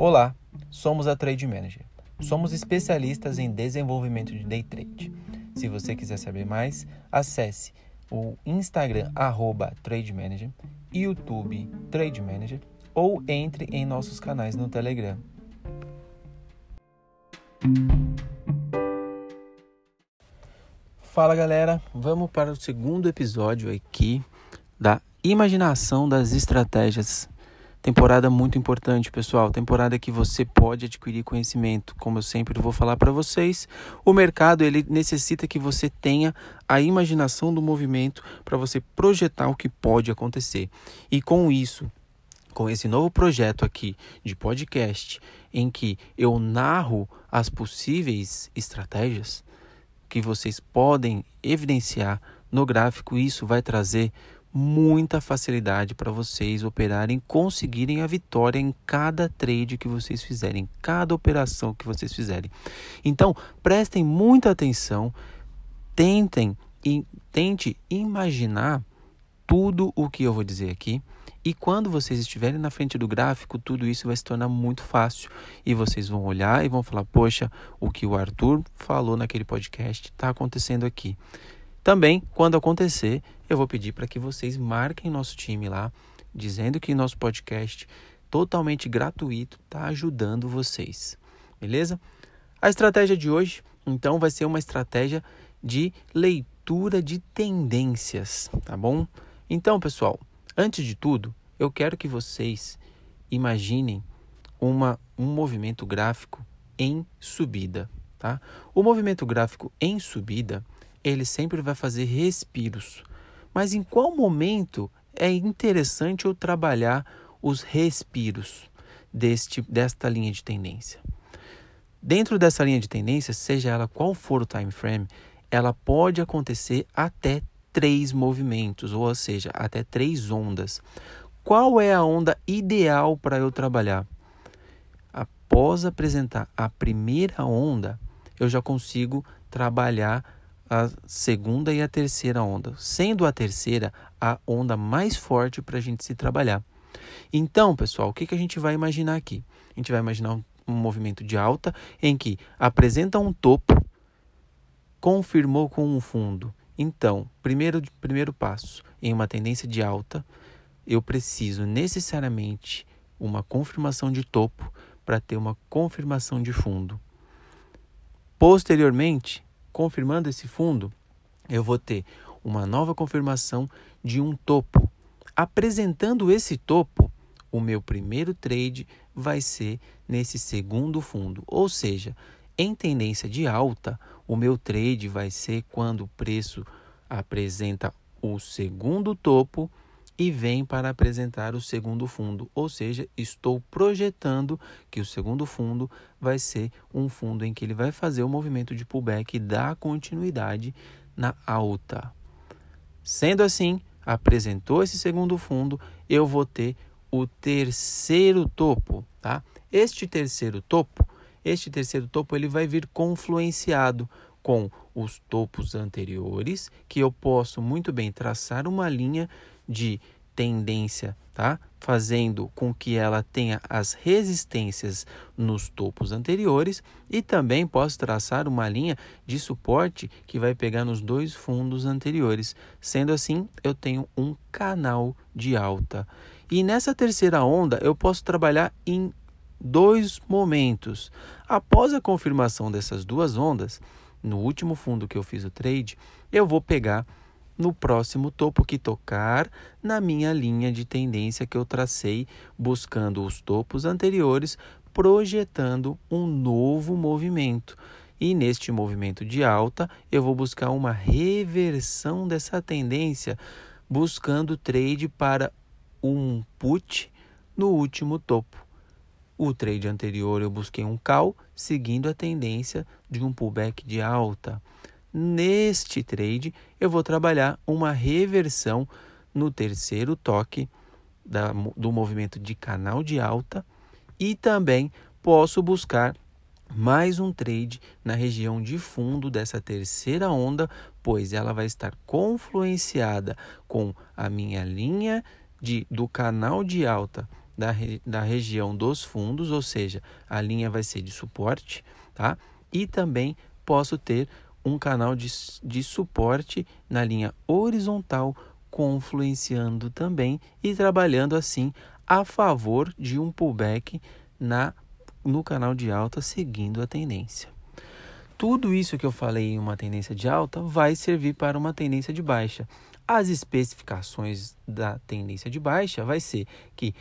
Olá, somos a Trade Manager. Somos especialistas em desenvolvimento de day trade. Se você quiser saber mais, acesse o Instagram arroba Trade Manager, YouTube Trade Manager ou entre em nossos canais no Telegram. Fala galera, vamos para o segundo episódio aqui da imaginação das estratégias. Temporada muito importante, pessoal. Temporada que você pode adquirir conhecimento, como eu sempre vou falar para vocês. O mercado ele necessita que você tenha a imaginação do movimento para você projetar o que pode acontecer. E com isso, com esse novo projeto aqui de podcast, em que eu narro as possíveis estratégias que vocês podem evidenciar no gráfico, isso vai trazer muita facilidade para vocês operarem, conseguirem a vitória em cada trade que vocês fizerem, cada operação que vocês fizerem. Então, prestem muita atenção, tentem e tente imaginar tudo o que eu vou dizer aqui. E quando vocês estiverem na frente do gráfico, tudo isso vai se tornar muito fácil. E vocês vão olhar e vão falar: Poxa, o que o Arthur falou naquele podcast está acontecendo aqui. Também, quando acontecer, eu vou pedir para que vocês marquem nosso time lá, dizendo que nosso podcast totalmente gratuito está ajudando vocês. Beleza? A estratégia de hoje, então, vai ser uma estratégia de leitura de tendências, tá bom? Então, pessoal, antes de tudo, eu quero que vocês imaginem uma, um movimento gráfico em subida, tá? O movimento gráfico em subida ele sempre vai fazer respiros. Mas em qual momento é interessante eu trabalhar os respiros deste, desta linha de tendência? Dentro dessa linha de tendência, seja ela qual for o time frame, ela pode acontecer até três movimentos, ou seja, até três ondas. Qual é a onda ideal para eu trabalhar? Após apresentar a primeira onda, eu já consigo trabalhar a segunda e a terceira onda, sendo a terceira a onda mais forte para a gente se trabalhar. Então, pessoal, o que, que a gente vai imaginar aqui? A gente vai imaginar um, um movimento de alta em que apresenta um topo, confirmou com um fundo. Então, primeiro, primeiro passo, em uma tendência de alta, eu preciso necessariamente uma confirmação de topo para ter uma confirmação de fundo. Posteriormente, confirmando esse fundo, eu vou ter uma nova confirmação de um topo. Apresentando esse topo, o meu primeiro trade vai ser nesse segundo fundo, ou seja, em tendência de alta, o meu trade vai ser quando o preço apresenta o segundo topo e vem para apresentar o segundo fundo, ou seja, estou projetando que o segundo fundo vai ser um fundo em que ele vai fazer o movimento de pullback e dar continuidade na alta. Sendo assim, apresentou esse segundo fundo, eu vou ter o terceiro topo, tá? Este terceiro topo, este terceiro topo ele vai vir confluenciado com os topos anteriores, que eu posso muito bem traçar uma linha de tendência, tá? Fazendo com que ela tenha as resistências nos topos anteriores e também posso traçar uma linha de suporte que vai pegar nos dois fundos anteriores. Sendo assim, eu tenho um canal de alta. E nessa terceira onda, eu posso trabalhar em dois momentos. Após a confirmação dessas duas ondas, no último fundo que eu fiz o trade, eu vou pegar no próximo topo que tocar na minha linha de tendência que eu tracei, buscando os topos anteriores, projetando um novo movimento. E neste movimento de alta, eu vou buscar uma reversão dessa tendência, buscando trade para um put no último topo. O trade anterior eu busquei um call, seguindo a tendência de um pullback de alta. Neste trade, eu vou trabalhar uma reversão no terceiro toque da, do movimento de canal de alta e também posso buscar mais um trade na região de fundo dessa terceira onda, pois ela vai estar confluenciada com a minha linha de, do canal de alta da, da região dos fundos, ou seja, a linha vai ser de suporte, tá? E também posso ter um canal de, de suporte na linha horizontal, confluenciando também e trabalhando assim a favor de um pullback na, no canal de alta, seguindo a tendência. Tudo isso que eu falei em uma tendência de alta vai servir para uma tendência de baixa. As especificações da tendência de baixa vai ser que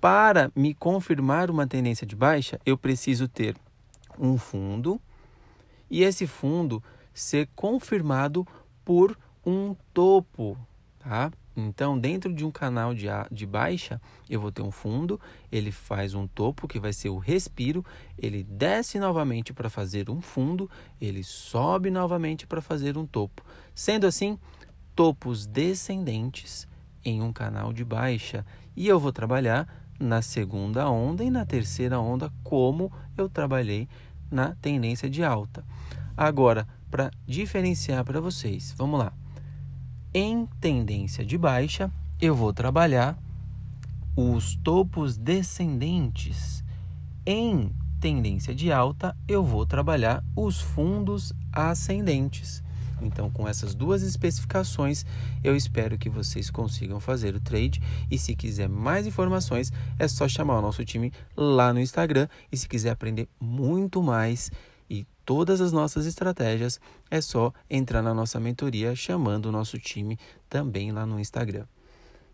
para me confirmar uma tendência de baixa, eu preciso ter um fundo e esse fundo ser confirmado por um topo, tá? Então, dentro de um canal de, de baixa, eu vou ter um fundo, ele faz um topo, que vai ser o respiro, ele desce novamente para fazer um fundo, ele sobe novamente para fazer um topo. Sendo assim, topos descendentes em um canal de baixa. E eu vou trabalhar na segunda onda e na terceira onda, como eu trabalhei na tendência de alta. Agora, para diferenciar para vocês, vamos lá. Em tendência de baixa, eu vou trabalhar os topos descendentes. Em tendência de alta, eu vou trabalhar os fundos ascendentes. Então, com essas duas especificações, eu espero que vocês consigam fazer o trade. E se quiser mais informações, é só chamar o nosso time lá no Instagram. E se quiser aprender muito mais e todas as nossas estratégias, é só entrar na nossa mentoria chamando o nosso time também lá no Instagram.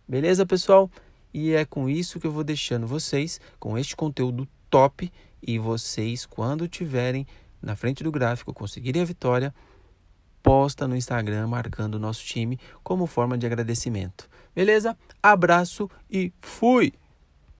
Beleza, pessoal? E é com isso que eu vou deixando vocês com este conteúdo top e vocês quando tiverem na frente do gráfico conseguirem a vitória, posta no Instagram marcando o nosso time como forma de agradecimento. Beleza? Abraço e fui!